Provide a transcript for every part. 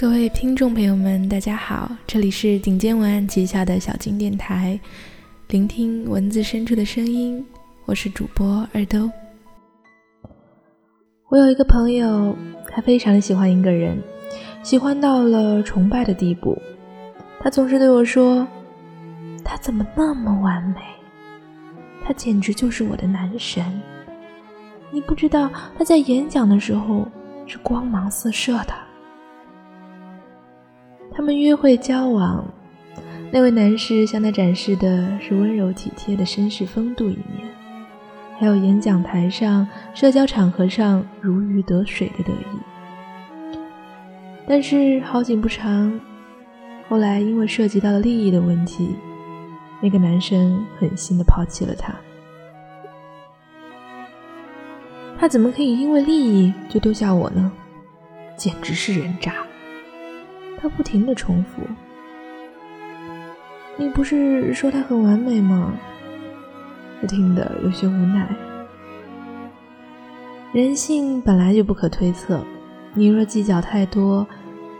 各位听众朋友们，大家好，这里是顶尖文案旗下的小金电台，聆听文字深处的声音，我是主播二兜。我有一个朋友，他非常的喜欢一个人，喜欢到了崇拜的地步。他总是对我说：“他怎么那么完美？他简直就是我的男神。你不知道他在演讲的时候是光芒四射的。”他们约会交往，那位男士向她展示的是温柔体贴的绅士风度一面，还有演讲台上、社交场合上如鱼得水的得意。但是好景不长，后来因为涉及到了利益的问题，那个男生狠心的抛弃了她。他怎么可以因为利益就丢下我呢？简直是人渣！他不停的重复：“你不是说他很完美吗？”我听得有些无奈。人性本来就不可推测，你若计较太多，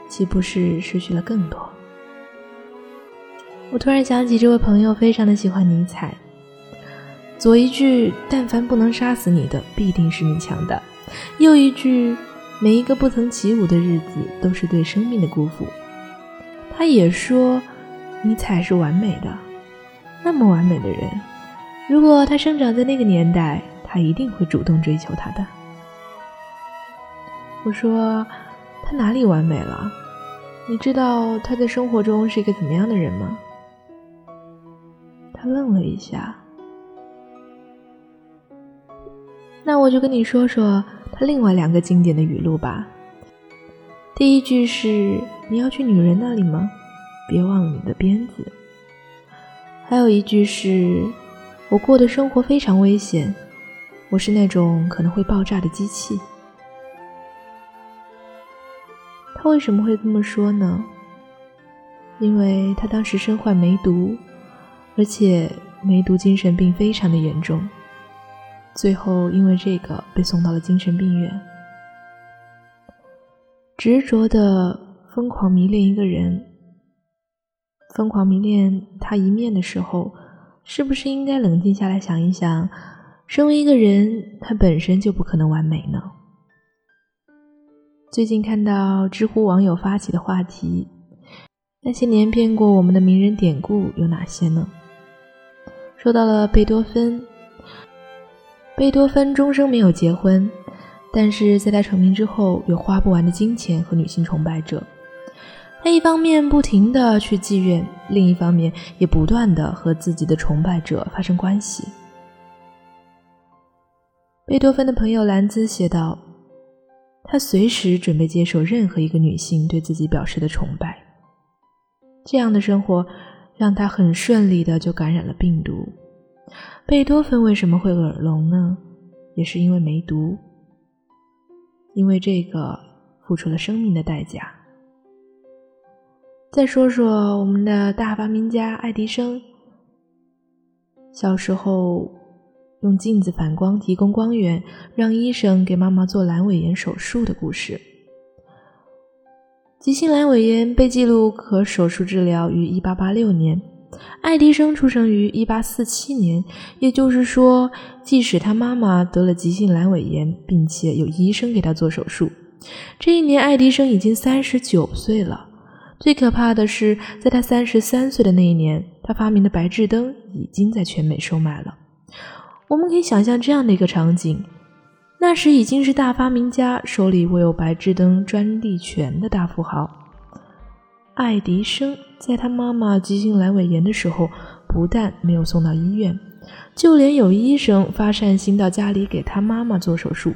岂不是失去了更多？我突然想起这位朋友非常的喜欢尼采，左一句“但凡不能杀死你的，必定是你强大”，右一句。每一个不曾起舞的日子，都是对生命的辜负。他也说，尼采是完美的，那么完美的人，如果他生长在那个年代，他一定会主动追求她的。我说，他哪里完美了？你知道他在生活中是一个怎么样的人吗？他愣了一下。那我就跟你说说。他另外两个经典的语录吧。第一句是“你要去女人那里吗？别忘了你的鞭子。”还有一句是“我过的生活非常危险，我是那种可能会爆炸的机器。”他为什么会这么说呢？因为他当时身患梅毒，而且梅毒精神病非常的严重。最后，因为这个被送到了精神病院。执着的疯狂迷恋一个人，疯狂迷恋他一面的时候，是不是应该冷静下来想一想，身为一个人，他本身就不可能完美呢？最近看到知乎网友发起的话题：那些年骗过我们的名人典故有哪些呢？说到了贝多芬。贝多芬终生没有结婚，但是在他成名之后，有花不完的金钱和女性崇拜者。他一方面不停地去妓院，另一方面也不断地和自己的崇拜者发生关系。贝多芬的朋友兰兹写道：“他随时准备接受任何一个女性对自己表示的崇拜。这样的生活让他很顺利的就感染了病毒。”贝多芬为什么会耳聋呢？也是因为梅毒，因为这个付出了生命的代价。再说说我们的大发明家爱迪生，小时候用镜子反光提供光源，让医生给妈妈做阑尾炎手术的故事。急性阑尾炎被记录可手术治疗于1886年。爱迪生出生于1847年，也就是说，即使他妈妈得了急性阑尾炎，并且有医生给他做手术，这一年爱迪生已经三十九岁了。最可怕的是，在他三十三岁的那一年，他发明的白炽灯已经在全美售卖了。我们可以想象这样的一个场景：那时已经是大发明家，手里握有白炽灯专利权的大富豪。爱迪生在他妈妈急性阑尾炎的时候，不但没有送到医院，就连有医生发善心到家里给他妈妈做手术，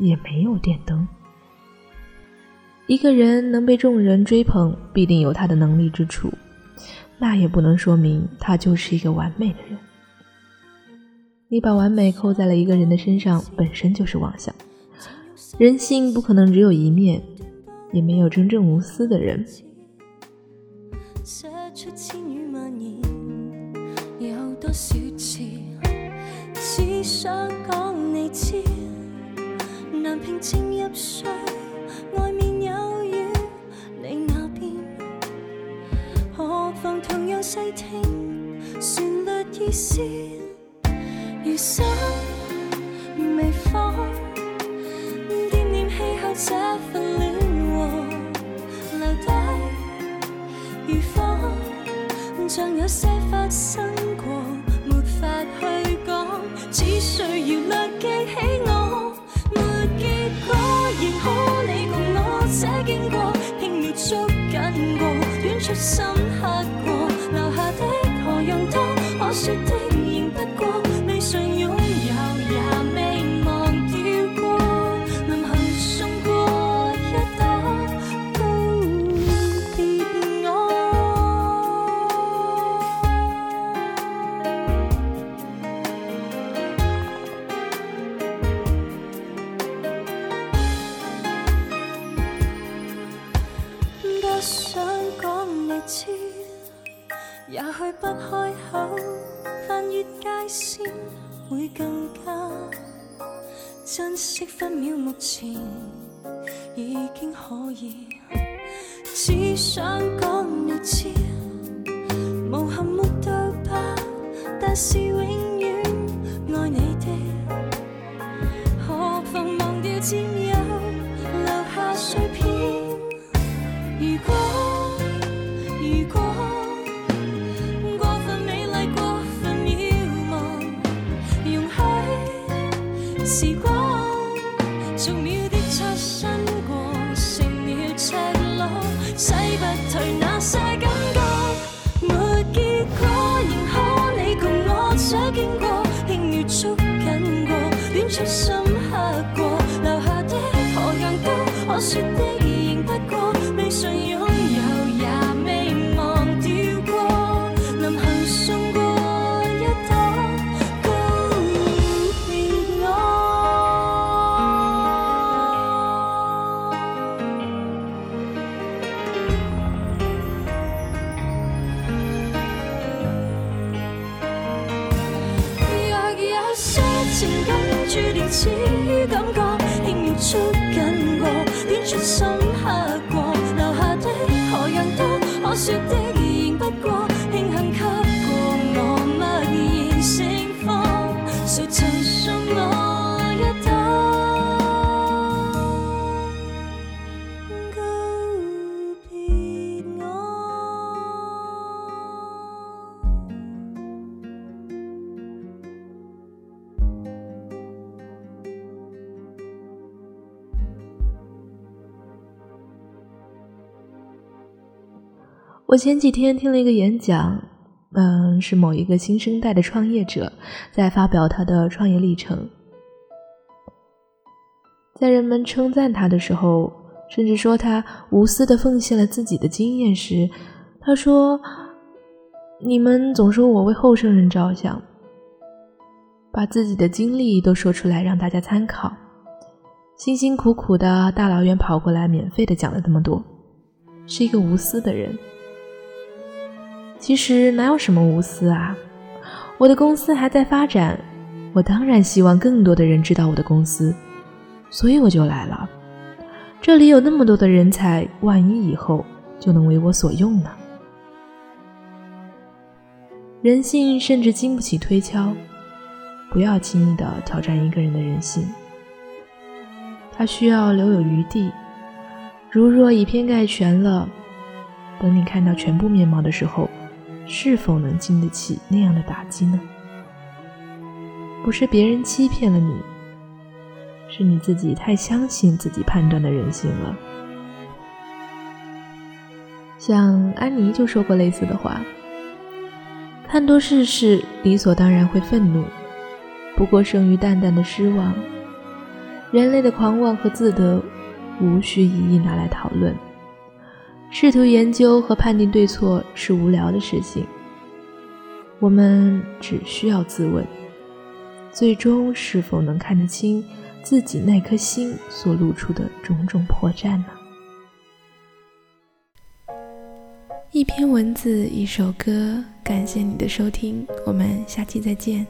也没有电灯。一个人能被众人追捧，必定有他的能力之处，那也不能说明他就是一个完美的人。你把完美扣在了一个人的身上，本身就是妄想。人性不可能只有一面，也没有真正无私的人。出千语万言有多少次只想讲你知？难平静入睡外面有雨你那边何妨同样细听旋律意思？有些发生过，没法去讲，只需要略记起我，没结果，仍可你共我写经过，轻描捉紧过，远出深刻过，留下的何用多，可说的界线会更加珍惜分秒，目前已经可以。只想讲你知，无憾没到白，但是永远爱你的。何妨忘掉占有，留下碎片。如果时光逐秒的擦身过，成了赤裸，洗不退那些感觉，没结果，仍可你共我這經過，輕描捉緊過，戀出心情感注定似于感觉，轻描捉緊過，戀出深刻过，留下的何样都可说的仍不过，庆幸给过我默然盛放，谁曾我前几天听了一个演讲，嗯，是某一个新生代的创业者在发表他的创业历程。在人们称赞他的时候，甚至说他无私的奉献了自己的经验时，他说：“你们总说我为后生人着想，把自己的经历都说出来让大家参考，辛辛苦苦的大老远跑过来，免费的讲了这么多，是一个无私的人。”其实哪有什么无私啊！我的公司还在发展，我当然希望更多的人知道我的公司，所以我就来了。这里有那么多的人才，万一以后就能为我所用呢？人性甚至经不起推敲，不要轻易的挑战一个人的人性，他需要留有余地。如若以偏概全了，等你看到全部面貌的时候，是否能经得起那样的打击呢？不是别人欺骗了你，是你自己太相信自己判断的人性了。像安妮就说过类似的话：“看多世事，理所当然会愤怒，不过胜于淡淡的失望。人类的狂妄和自得，无需一一拿来讨论。”试图研究和判定对错是无聊的事情，我们只需要自问：最终是否能看得清自己那颗心所露出的种种破绽呢？一篇文字，一首歌，感谢你的收听，我们下期再见。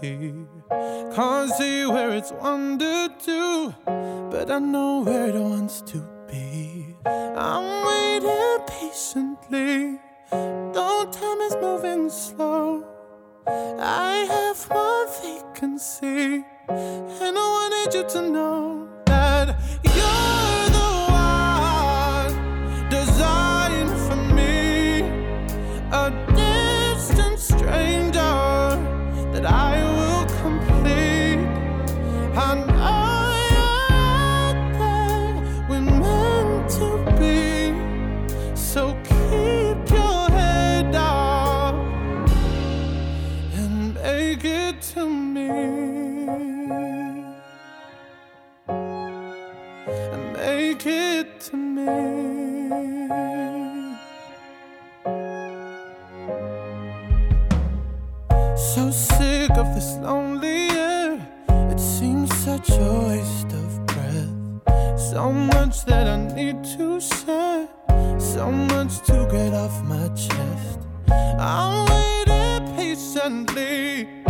Can't see where it's wandered to, but I know where it wants to be. I'm waiting patiently, though time is moving slow. I have one vacancy, and I wanted you to know it to me. So sick of this lonely air. It seems such a waste of breath. So much that I need to say, So much to get off my chest. I'm waiting patiently.